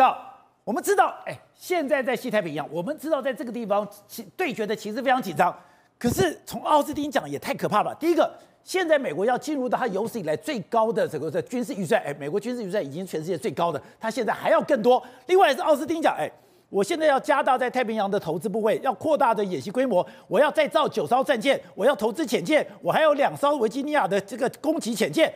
照，我们知道，哎，现在在西太平洋，我们知道在这个地方对决的其实非常紧张。可是从奥斯汀讲也太可怕了。第一个，现在美国要进入到它有史以来最高的这个的军事预算，哎，美国军事预算已经全世界最高的，它现在还要更多。另外是奥斯汀讲，哎，我现在要加大在太平洋的投资部位，要扩大的演习规模，我要再造九艘战舰，我要投资潜舰，我还有两艘维吉尼亚的这个攻击潜舰。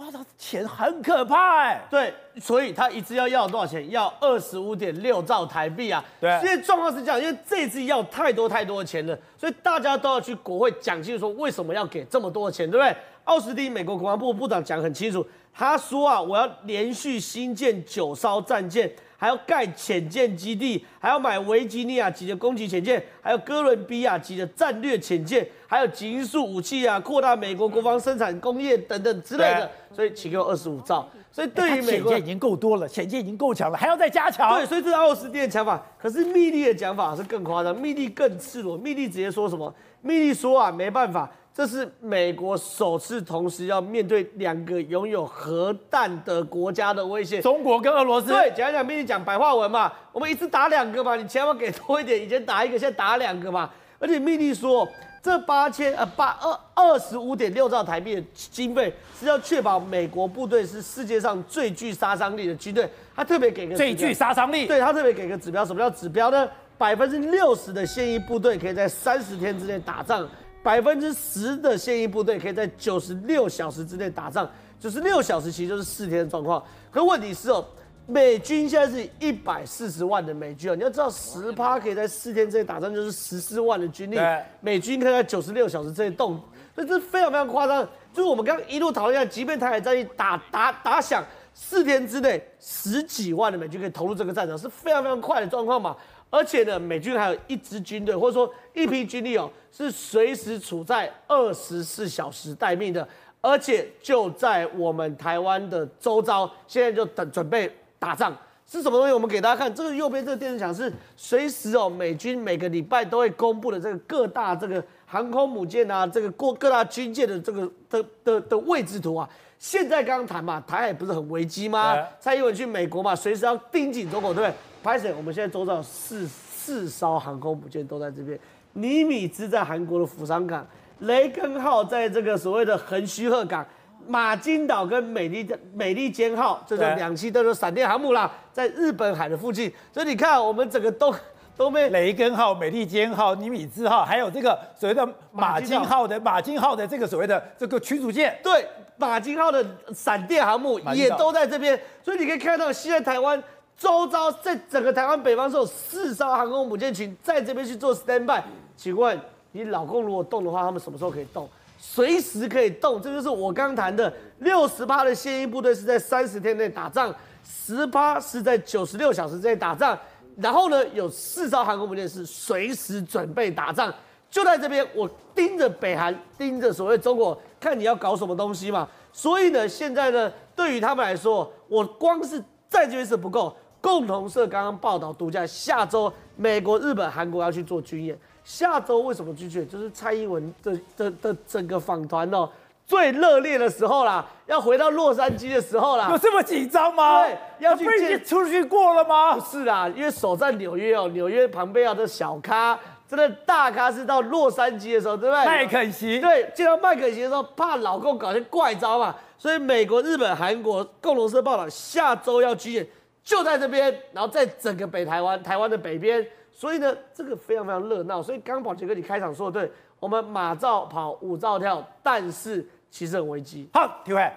哇，他钱很可怕哎、欸！对，所以他一次要要多少钱？要二十五点六兆台币啊！对，现在状况是这样，因为这一次要太多太多的钱了，所以大家都要去国会讲清楚，说为什么要给这么多的钱，对不对？奥斯汀美国国防部部长讲很清楚，他说啊，我要连续新建九艘战舰。还要盖潜舰基地，还要买维吉尼亚级的攻击潜舰，还有哥伦比亚级的战略潜舰，还有急速武器啊，扩大美国国防生产工业等等之类的。所以请给我二十五兆。所以对于美国，潜舰已经够多了，潜舰已经够强了，还要再加强。对，所以这是奥斯汀的讲法。可是密利的讲法是更夸张，密利更赤裸。密利直接说什么？密利说啊，没办法。这是美国首次同时要面对两个拥有核弹的国家的威胁，中国跟俄罗斯。对，讲讲，跟你讲白话文嘛，我们一次打两个嘛，你千万给多一点，以前打一个，现在打两个嘛。而且秘密利说，这八千呃八二二十五点六兆台币的经费是要确保美国部队是世界上最具杀伤力的军队。他特别给个最具杀伤力，对他特别给个指标，什么叫指标呢？百分之六十的现役部队可以在三十天之内打仗。百分之十的现役部队可以在九十六小时之内打仗，九十六小时其实就是四天的状况。可问题是哦，美军现在是一百四十万的美军哦，你要知道十趴可以在四天之内打仗，就是十四万的军力。美军可以在九十六小时之内动，所以这非常非常夸张。就是我们刚刚一路讨论一下，即便台海战役打打打响，四天之内十几万的美军可以投入这个战场，是非常非常快的状况嘛。而且呢，美军还有一支军队，或者说一批军力哦，是随时处在二十四小时待命的，而且就在我们台湾的周遭，现在就等准备打仗。是什么东西？我们给大家看，这个右边这个电视墙是随时哦，美军每个礼拜都会公布的这个各大这个航空母舰啊，这个各各大军舰的这个的的的位置图啊。现在刚刚谈嘛，台海不是很危机吗？蔡英文去美国嘛，随时要盯紧中国，对不对？拍摄，我们现在周遭四四艘航空母舰都在这边。尼米兹在韩国的釜山港，雷根号在这个所谓的横须贺港，马金岛跟美利美利坚号，这是两栖都是闪电航母啦，在日本海的附近。所以你看，我们整个都都被雷根号、美利坚号、尼米兹号，还有这个所谓的马金号的马金号的这个所谓的这个驱逐舰，对，马金号的闪电航母也都在这边。所以你可以看到，现在台湾。周遭在整个台湾北方是有四艘航空母舰群在这边去做 stand by。请问你老公如果动的话，他们什么时候可以动？随时可以动。这就是我刚谈的六十趴的现役部队是在三十天内打仗，十趴是在九十六小时之内打仗。然后呢，有四艘航空母舰是随时准备打仗，就在这边，我盯着北韩，盯着所谓中国，看你要搞什么东西嘛。所以呢，现在呢，对于他们来说，我光是在这边是不够。共同社刚刚报道，独家下周美国、日本、韩国要去做军演。下周为什么拒绝？就是蔡英文的的的整个访团哦，最热烈的时候啦，要回到洛杉矶的时候啦。有这么紧张吗？对，要去见出去过了吗？是啦，因为守在纽约哦，纽约庞贝奥的小咖，真的大咖是到洛杉矶的时候，对不对？麦肯锡。对，见到麦肯锡的时候，怕老公搞些怪招嘛，所以美国、日本、韩国共同社报道，下周要军演。就在这边，然后在整个北台湾，台湾的北边，所以呢，这个非常非常热闹。所以刚宝杰哥你开场说的对，我们马照跑，舞照跳，但是其实很危机。好，体会，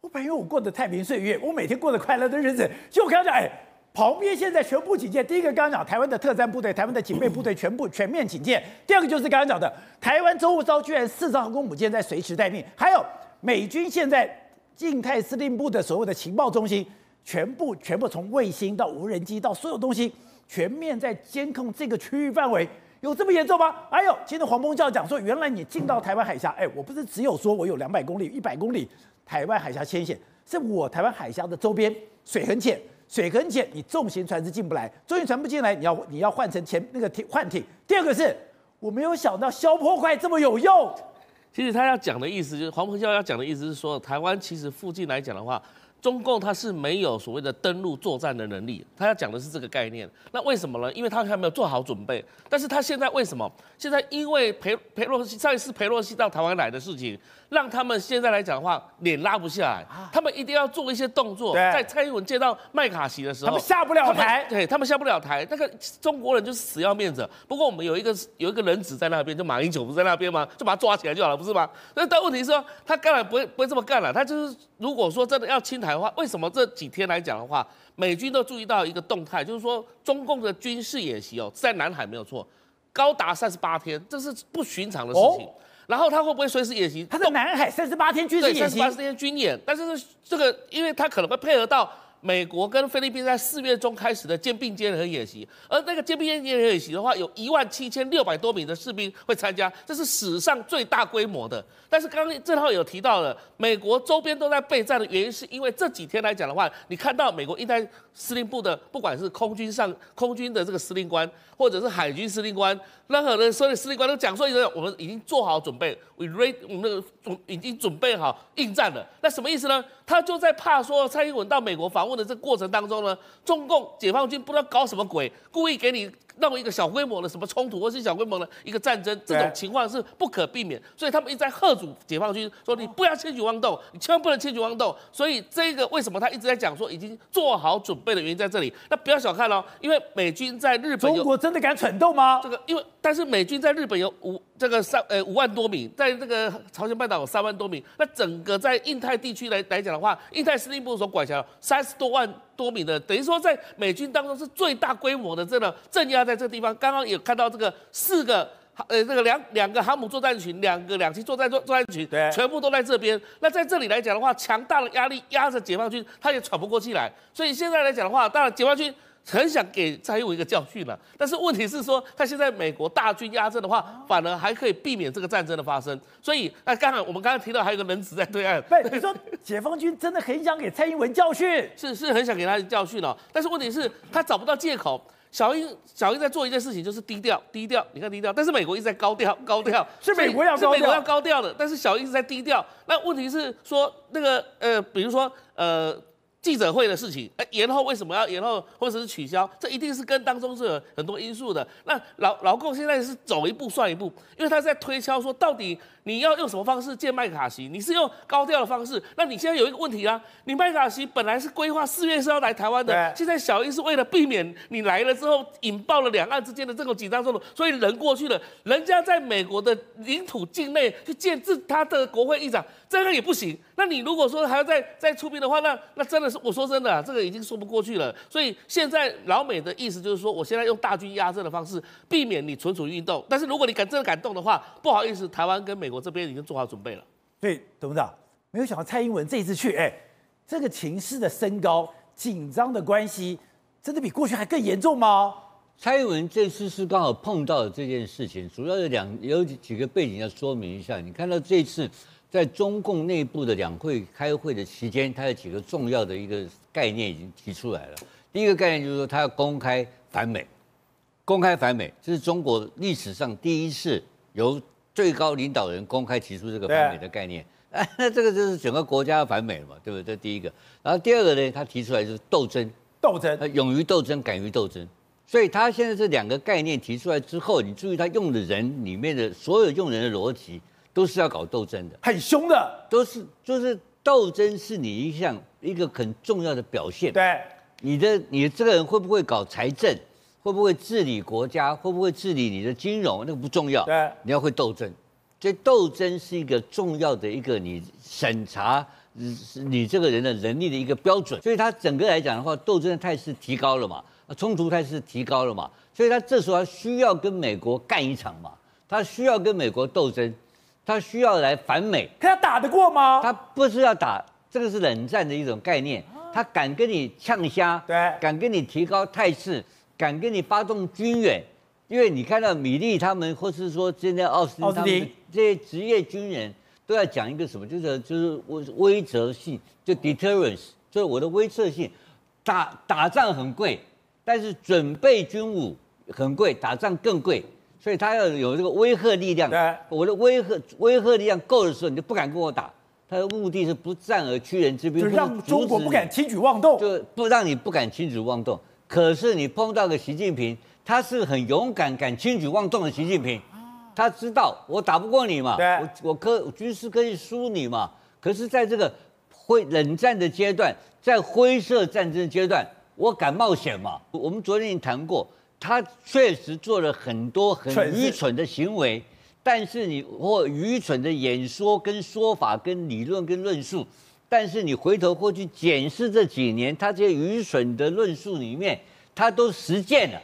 我本以为我过得太平岁月，我每天过得快乐的日子，就我刚刚讲，哎，旁边现在全部警戒。第一个刚刚讲台湾的特战部队，台湾的警备部队全部全面警戒。第二个就是刚刚讲的，台湾周五遭居然四艘航空母舰在随时待命，还有美军现在静态司令部的所谓的情报中心。全部全部从卫星到无人机到所有东西，全面在监控这个区域范围，有这么严重吗？哎呦，今天黄鹏教讲说，原来你进到台湾海峡，哎，我不是只有说我有两百公里、一百公里台湾海峡牵线，是我台湾海峡的周边水很浅，水很浅，你重型船是进不来，重型船不进来，你要你要换成前那个艇换艇。第二个是，我没有想到消波块这么有用。其实他要讲的意思就是黄鹏教要讲的意思是说，台湾其实附近来讲的话。中共它是没有所谓的登陆作战的能力，他要讲的是这个概念。那为什么呢？因为他还没有做好准备。但是他现在为什么？现在因为裴裴洛西上一次裴洛西到台湾来的事情，让他们现在来讲的话脸拉不下来，他们一定要做一些动作。在蔡英文见到麦卡锡的时候，他们下不了台，对他们下不了台。那个中国人就是死要面子。不过我们有一个有一个人质在那边，就马英九不是在那边吗？就把他抓起来就好了，不是吗？那但问题是说，他当然不会不会这么干了。他就是如果说真的要清台的话，为什么这几天来讲的话，美军都注意到一个动态，就是说中共的军事演习哦，在南海没有错，高达三十八天，这是不寻常的事情。哦、然后他会不会随时演习？他在南海三十八天军事演习，三十八天军演，但是这个，因为他可能会配合到。美国跟菲律宾在四月中开始的肩并肩联合演习，而那个肩并肩联合演习的话，有一万七千六百多名的士兵会参加，这是史上最大规模的。但是刚刚正好有提到了，美国周边都在备战的原因，是因为这几天来讲的话，你看到美国印太司令部的，不管是空军上 空军的这个司令官，或者是海军司令官，任何的所有司令官都讲说，我们已经做好准备，we ready，我们那个已经准备好应战了。那什么意思呢？他就在怕说蔡英文到美国访问的这过程当中呢，中共解放军不知道搞什么鬼，故意给你。弄一个小规模的什么冲突，或是小规模的一个战争，这种情况是不可避免，所以他们一直在吓阻解放军，说你不要轻举妄动，你千万不能轻举妄动。所以这个为什么他一直在讲说已经做好准备的原因在这里。那不要小看哦，因为美军在日本，中国真的敢蠢动吗？这个因为但是美军在日本有五这个三呃五万多名，在这个朝鲜半岛有三万多名，那整个在印太地区来来讲的话，印太司令部所管辖三十多万。多米的，等于说在美军当中是最大规模的这个镇压在这个地方。刚刚也看到这个四个呃这个两两个航母作战群，两个两栖作战作作战群，对，全部都在这边。那在这里来讲的话，强大的压力压着解放军，他也喘不过气来。所以现在来讲的话，当然解放军。很想给蔡英文一个教训了，但是问题是说，他现在美国大军压阵的话，反而还可以避免这个战争的发生。所以，那刚才我们刚刚提到还有个人质在对岸，对，你说解放军真的很想给蔡英文教训，是 是很想给他教训哦。但是问题是，他找不到借口。小英小英在做一件事情，就是低调低调，你看低调，但是美国一直在高调高调，是美国要高调，是美国要高调的，但是小英一直在低调。那问题是说那个呃，比如说呃。记者会的事情，哎，延后为什么要延后，或者是取消？这一定是跟当中是有很多因素的。那老老共现在是走一步算一步，因为他在推敲说，到底你要用什么方式见麦卡锡？你是用高调的方式？那你现在有一个问题啊，你麦卡锡本来是规划四月是要来台湾的，现在小英是为了避免你来了之后引爆了两岸之间的这种紧张冲突，所以人过去了，人家在美国的领土境内去见自他的国会议长，这个也不行。那你如果说还要再再出兵的话，那那真的是我说真的啊，这个已经说不过去了。所以现在老美的意思就是说，我现在用大军压阵的方式，避免你蠢蠢欲动。但是如果你敢真的敢动的话，不好意思，台湾跟美国这边已经做好准备了。所以董事长没有想到蔡英文这一次去，哎，这个情势的升高、紧张的关系，真的比过去还更严重吗？蔡英文这次是刚好碰到了这件事情，主要有两有几个背景要说明一下。你看到这次。在中共内部的两会开会的期间，他有几个重要的一个概念已经提出来了。第一个概念就是说，他要公开反美，公开反美，这是中国历史上第一次由最高领导人公开提出这个反美的概念。哎，那这个就是整个国家要反美了嘛，对不对？这第一个。然后第二个呢，他提出来就是斗争，斗争，勇于斗争，敢于斗争。所以他现在这两个概念提出来之后，你注意他用的人里面的所有用人的逻辑。都是要搞斗争的，很凶的，都是就是斗争是你一项一个很重要的表现。对，你的你这个人会不会搞财政，会不会治理国家，会不会治理你的金融，那个不重要。对，你要会斗争，所以斗争是一个重要的一个你审查你这个人的能力的一个标准。所以他整个来讲的话，斗争的态势提高了嘛，冲突态势提高了嘛，所以他这时候他需要跟美国干一场嘛，他需要跟美国斗争。他需要来反美，可他打得过吗？他不是要打，这个是冷战的一种概念。他敢跟你呛虾，对，敢跟你提高态势，敢跟你发动军援。因为你看到米利他们，或是说现在奥斯汀他们这些职业军人，都要讲一个什么，就是就是威威慑性，就 deterrence，就是我的威慑性。打打仗很贵，但是准备军武很贵，打仗更贵。所以他要有这个威慑力量，我的威吓威吓力量够的时候，你就不敢跟我打。他的目的是不战而屈人之兵，就让中国不敢轻举妄动，就不让你不敢轻举妄动。可是你碰到个习近平，他是很勇敢、敢轻举妄动的习近平，他知道我打不过你嘛，我我可军事可以输你嘛。可是在这个灰冷战的阶段，在灰色战争的阶段，我敢冒险嘛？我们昨天已经谈过，他确实做了很多很愚蠢的行为。但是你或愚蠢的演说跟说法跟理论跟论述，但是你回头过去检视这几年他这些愚蠢的论述里面，他都实践了。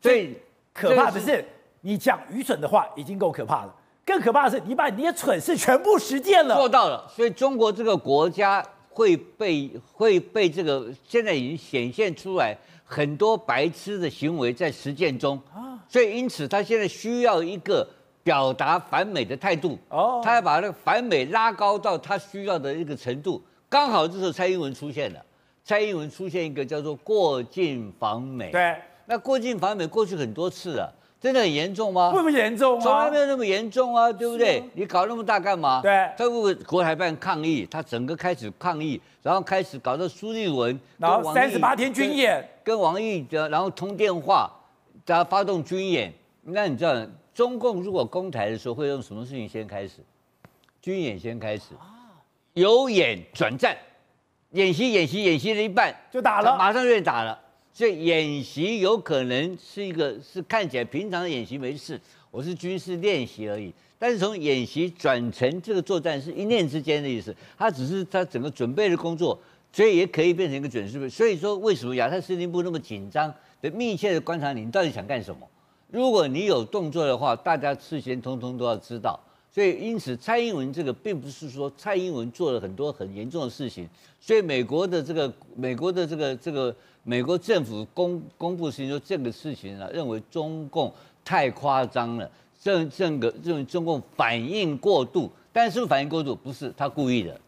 最可怕的是，你讲愚蠢的话已经够可怕了，更可怕的是你把你的蠢事全部实践了，做到了。所以中国这个国家会被会被这个现在已经显现出来很多白痴的行为在实践中啊，所以因此他现在需要一个。表达反美的态度，哦，他要把那个反美拉高到他需要的一个程度。刚好这时候蔡英文出现了，蔡英文出现一个叫做过境访美。对，那过境访美过去很多次了，真的很严重吗？不严重啊，从来没有那么严重啊，对不对？你搞那么大干嘛？对，他为国台办抗议，他整个开始抗议，然后开始搞到苏立文，然后三十八天军演，跟王毅的，然后通电话，然后发动军演。那你知道？中共如果攻台的时候会用什么事情先开始？军演先开始，由演转战，演习演习演习了一半就打了，马上就打了。所以演习有可能是一个是看起来平常的演习没事，我是军事练习而已。但是从演习转成这个作战是一念之间的意思，它只是它整个准备的工作，所以也可以变成一个准备。所以说为什么亚太司令部那么紧张的密切的观察你，你到底想干什么？如果你有动作的话，大家事先通通都要知道。所以，因此蔡英文这个并不是说蔡英文做了很多很严重的事情。所以，美国的这个美国的这个这个美国政府公公布事情说这个事情啊，认为中共太夸张了，这这个认为中共反应过度。但是，是不是反应过度？不是，他故意的。